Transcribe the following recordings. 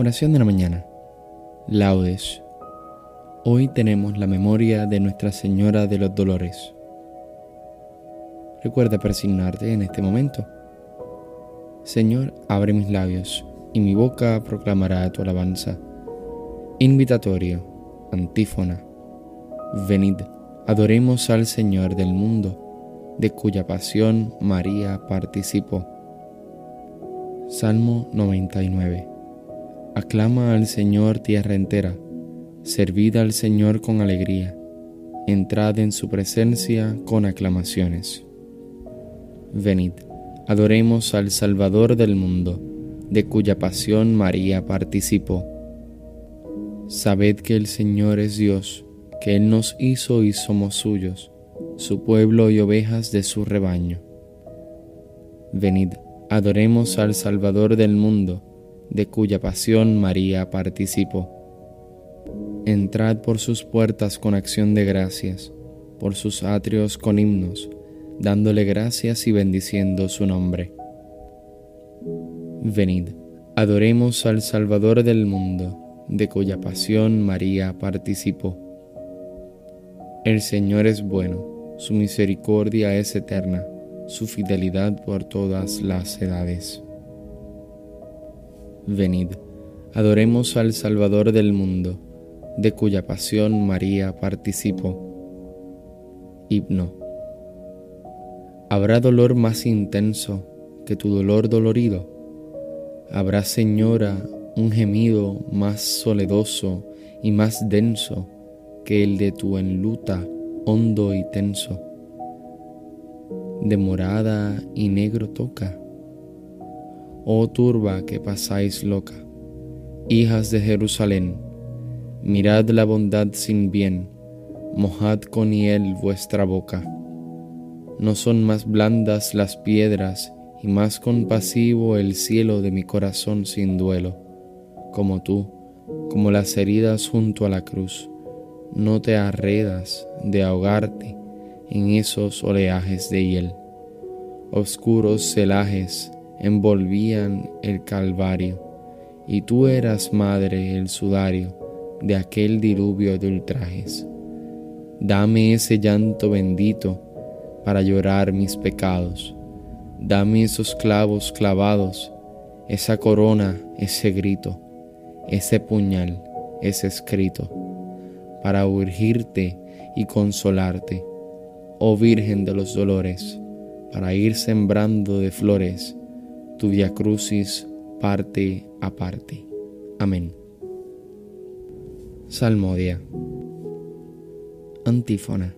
Oración de la mañana. Laudes. Hoy tenemos la memoria de Nuestra Señora de los Dolores. Recuerda persignarte en este momento. Señor, abre mis labios y mi boca proclamará tu alabanza. Invitatorio, antífona. Venid, adoremos al Señor del mundo, de cuya pasión María participó. Salmo 99. Aclama al Señor tierra entera, servid al Señor con alegría, entrad en su presencia con aclamaciones. Venid, adoremos al Salvador del mundo, de cuya pasión María participó. Sabed que el Señor es Dios, que Él nos hizo y somos suyos, su pueblo y ovejas de su rebaño. Venid, adoremos al Salvador del mundo, de cuya pasión María participó. Entrad por sus puertas con acción de gracias, por sus atrios con himnos, dándole gracias y bendiciendo su nombre. Venid, adoremos al Salvador del mundo, de cuya pasión María participó. El Señor es bueno, su misericordia es eterna, su fidelidad por todas las edades. Venid, adoremos al Salvador del mundo, de cuya pasión María participó. Himno. ¿Habrá dolor más intenso que tu dolor dolorido? ¿Habrá, Señora, un gemido más soledoso y más denso que el de tu enluta hondo y tenso? De morada y negro toca oh turba que pasáis loca, hijas de Jerusalén, mirad la bondad sin bien, mojad con hiel vuestra boca. No son más blandas las piedras y más compasivo el cielo de mi corazón sin duelo, como tú, como las heridas junto a la cruz, no te arredas de ahogarte en esos oleajes de hiel, oscuros celajes envolvían el Calvario, y tú eras, Madre, el sudario de aquel diluvio de ultrajes. Dame ese llanto bendito para llorar mis pecados. Dame esos clavos clavados, esa corona, ese grito, ese puñal, ese escrito, para urgirte y consolarte, oh Virgen de los dolores, para ir sembrando de flores tu Via Crucis parte a parte. Amén. Salmodia. Antífona.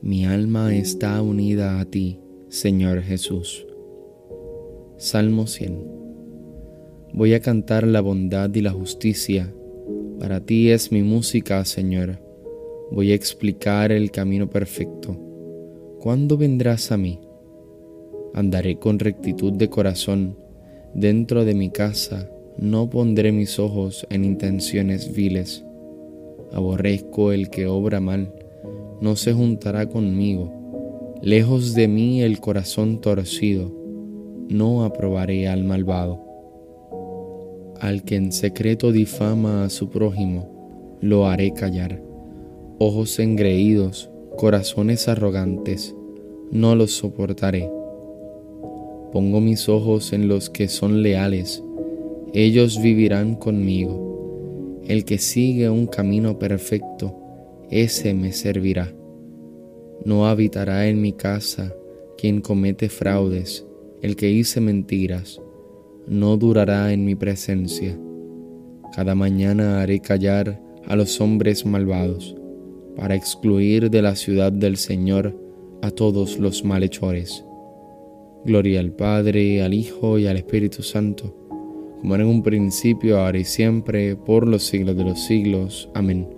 Mi alma está unida a ti, Señor Jesús. Salmo 100. Voy a cantar la bondad y la justicia. Para ti es mi música, Señor. Voy a explicar el camino perfecto. ¿Cuándo vendrás a mí? Andaré con rectitud de corazón dentro de mi casa, no pondré mis ojos en intenciones viles. Aborrezco el que obra mal, no se juntará conmigo. Lejos de mí el corazón torcido, no aprobaré al malvado. Al que en secreto difama a su prójimo, lo haré callar. Ojos engreídos, corazones arrogantes, no los soportaré Pongo mis ojos en los que son leales, ellos vivirán conmigo. El que sigue un camino perfecto, ese me servirá. No habitará en mi casa quien comete fraudes, el que hice mentiras, no durará en mi presencia. Cada mañana haré callar a los hombres malvados, para excluir de la ciudad del Señor a todos los malhechores Gloria al Padre, al Hijo y al Espíritu Santo, como en un principio, ahora y siempre, por los siglos de los siglos. Amén.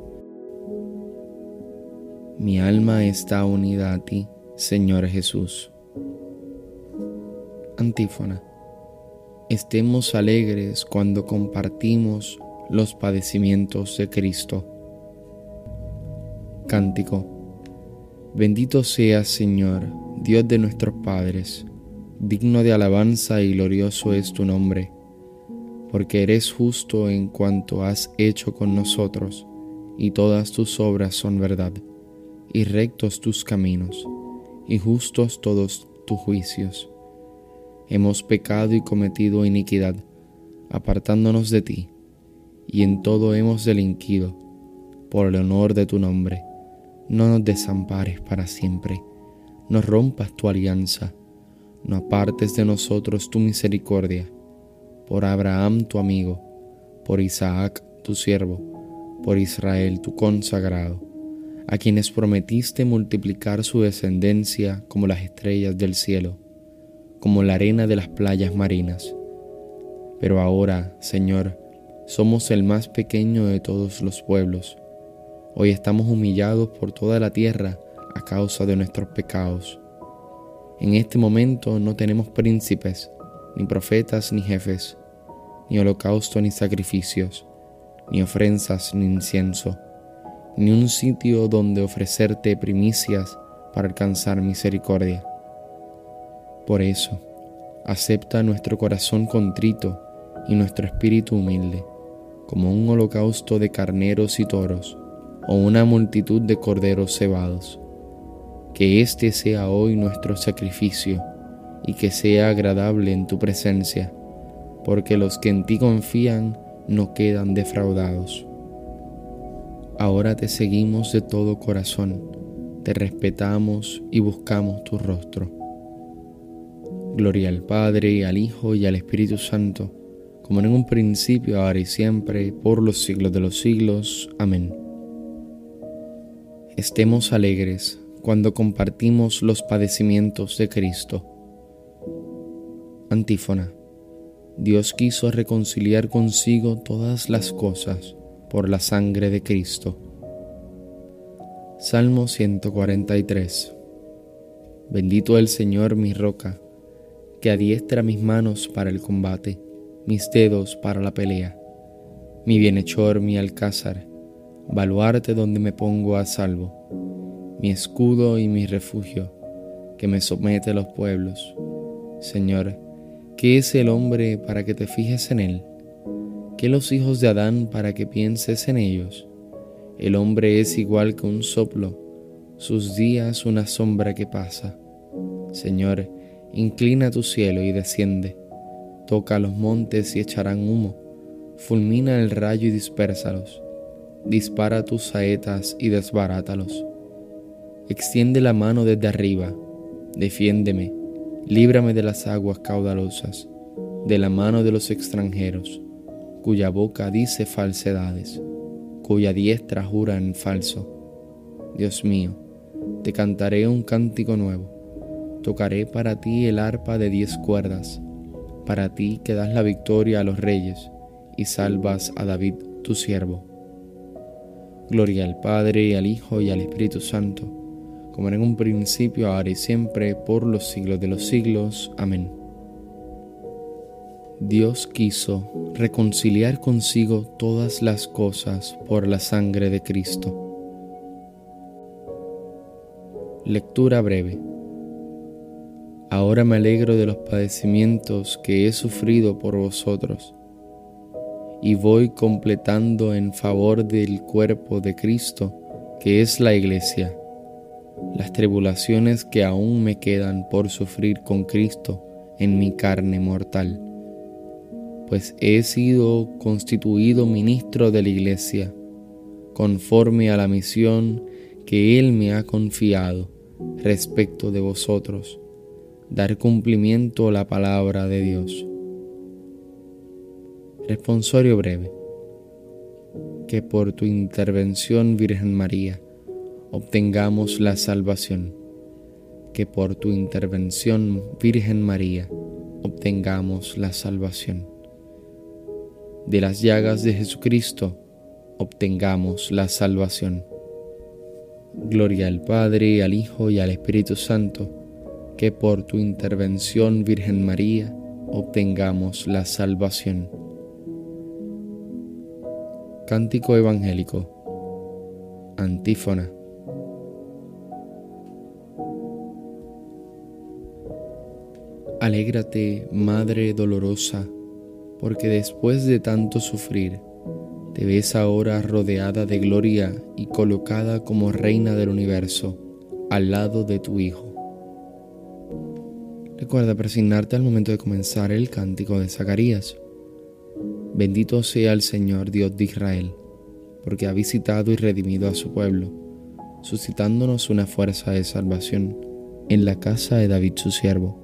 Mi alma está unida a ti, Señor Jesús. Antífona. Estemos alegres cuando compartimos los padecimientos de Cristo. Cántico. Bendito seas, Señor, Dios de nuestros padres digno de alabanza y glorioso es tu nombre, porque eres justo en cuanto has hecho con nosotros, y todas tus obras son verdad, y rectos tus caminos, y justos todos tus juicios. Hemos pecado y cometido iniquidad, apartándonos de ti, y en todo hemos delinquido, por el honor de tu nombre. No nos desampares para siempre, no rompas tu alianza, no apartes de nosotros tu misericordia por Abraham tu amigo, por Isaac tu siervo, por Israel tu consagrado, a quienes prometiste multiplicar su descendencia como las estrellas del cielo, como la arena de las playas marinas. Pero ahora, Señor, somos el más pequeño de todos los pueblos. Hoy estamos humillados por toda la tierra a causa de nuestros pecados. En este momento no tenemos príncipes, ni profetas ni jefes, ni holocausto ni sacrificios, ni ofrendas ni incienso, ni un sitio donde ofrecerte primicias para alcanzar misericordia. Por eso, acepta nuestro corazón contrito y nuestro espíritu humilde, como un holocausto de carneros y toros, o una multitud de corderos cebados. Que este sea hoy nuestro sacrificio y que sea agradable en tu presencia, porque los que en ti confían no quedan defraudados. Ahora te seguimos de todo corazón, te respetamos y buscamos tu rostro. Gloria al Padre, al Hijo y al Espíritu Santo, como en un principio, ahora y siempre, por los siglos de los siglos. Amén. Estemos alegres cuando compartimos los padecimientos de Cristo Antífona. Dios quiso reconciliar consigo todas las cosas por la sangre de Cristo. Salmo 143. Bendito el Señor mi roca, que adiestra mis manos para el combate, mis dedos para la pelea, mi bienhechor, mi alcázar, baluarte donde me pongo a salvo, mi escudo y mi refugio, que me somete a los pueblos. Señor, ¿Qué es el hombre para que te fijes en él? ¿Qué los hijos de Adán para que pienses en ellos? El hombre es igual que un soplo, sus días una sombra que pasa. Señor, inclina tu cielo y desciende, toca los montes y echarán humo, fulmina el rayo y dispérsalos, dispara tus saetas y desbarátalos. Extiende la mano desde arriba, defiéndeme Líbrame de las aguas caudalosas, de la mano de los extranjeros, cuya boca dice falsedades, cuya diestra jura en falso. Dios mío, te cantaré un cántico nuevo, tocaré para ti el arpa de diez cuerdas, para ti que das la victoria a los reyes y salvas a David tu siervo. Gloria al Padre, al Hijo y al Espíritu Santo como en un principio, ahora y siempre, por los siglos de los siglos. Amén. Dios quiso reconciliar consigo todas las cosas por la sangre de Cristo. Lectura breve. Ahora me alegro de los padecimientos que he sufrido por vosotros y voy completando en favor del cuerpo de Cristo, que es la Iglesia las tribulaciones que aún me quedan por sufrir con Cristo en mi carne mortal, pues he sido constituido ministro de la Iglesia, conforme a la misión que Él me ha confiado respecto de vosotros, dar cumplimiento a la palabra de Dios. Responsorio breve. Que por tu intervención, Virgen María, obtengamos la salvación. Que por tu intervención, Virgen María, obtengamos la salvación. De las llagas de Jesucristo, obtengamos la salvación. Gloria al Padre, al Hijo y al Espíritu Santo, que por tu intervención, Virgen María, obtengamos la salvación. Cántico Evangélico. Antífona. Alégrate, Madre dolorosa, porque después de tanto sufrir, te ves ahora rodeada de gloria y colocada como reina del universo al lado de tu Hijo. Recuerda presignarte al momento de comenzar el cántico de Zacarías. Bendito sea el Señor Dios de Israel, porque ha visitado y redimido a su pueblo, suscitándonos una fuerza de salvación en la casa de David su siervo,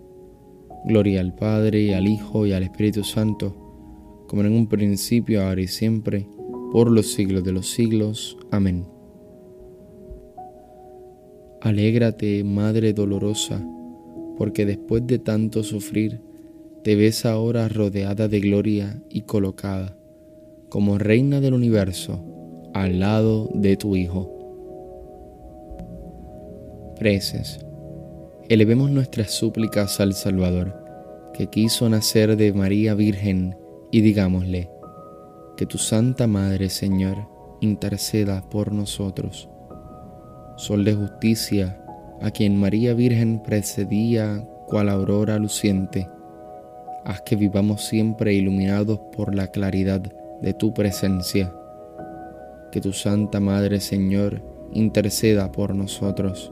Gloria al Padre, al Hijo, y al Espíritu Santo, como en un principio, ahora y siempre, por los siglos de los siglos. Amén. Alégrate, Madre dolorosa, porque después de tanto sufrir, te ves ahora rodeada de gloria y colocada, como Reina del universo, al lado de tu Hijo. Preces. Elevemos nuestras súplicas al Salvador, que quiso nacer de María Virgen, y digámosle, que tu Santa Madre, Señor, interceda por nosotros. Sol de justicia, a quien María Virgen precedía cual aurora luciente, haz que vivamos siempre iluminados por la claridad de tu presencia. Que tu Santa Madre, Señor, interceda por nosotros.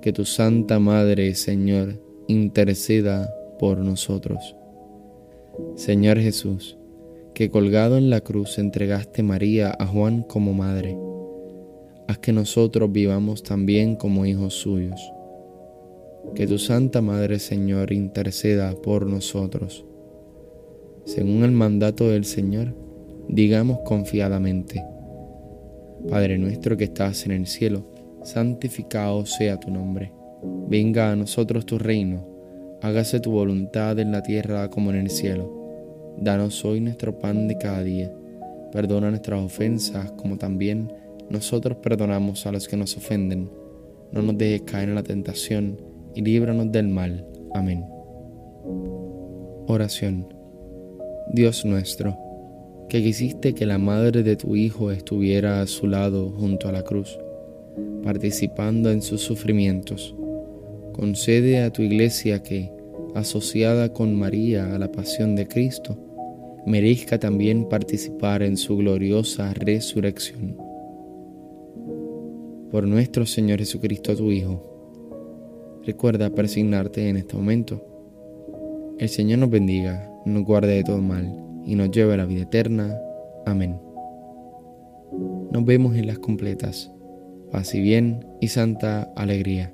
Que tu Santa Madre, Señor, interceda por nosotros. Señor Jesús, que colgado en la cruz entregaste María a Juan como madre, haz que nosotros vivamos también como hijos suyos. Que tu Santa Madre, Señor, interceda por nosotros. Según el mandato del Señor, digamos confiadamente, Padre nuestro que estás en el cielo, santificado sea tu nombre. Venga a nosotros tu reino hágase tu voluntad en la tierra como en el cielo. Danos hoy nuestro pan de cada día. Perdona nuestras ofensas como también nosotros perdonamos a los que nos ofenden. No nos dejes caer en la tentación y líbranos del mal. Amén. Oración. Dios nuestro, que quisiste que la madre de tu Hijo estuviera a su lado junto a la cruz, participando en sus sufrimientos concede a tu iglesia que, asociada con María a la pasión de Cristo, merezca también participar en su gloriosa resurrección. Por nuestro Señor Jesucristo, tu Hijo, recuerda persignarte en este momento. El Señor nos bendiga, nos guarde de todo mal y nos lleve a la vida eterna. Amén. Nos vemos en las completas. Paz y bien y santa alegría.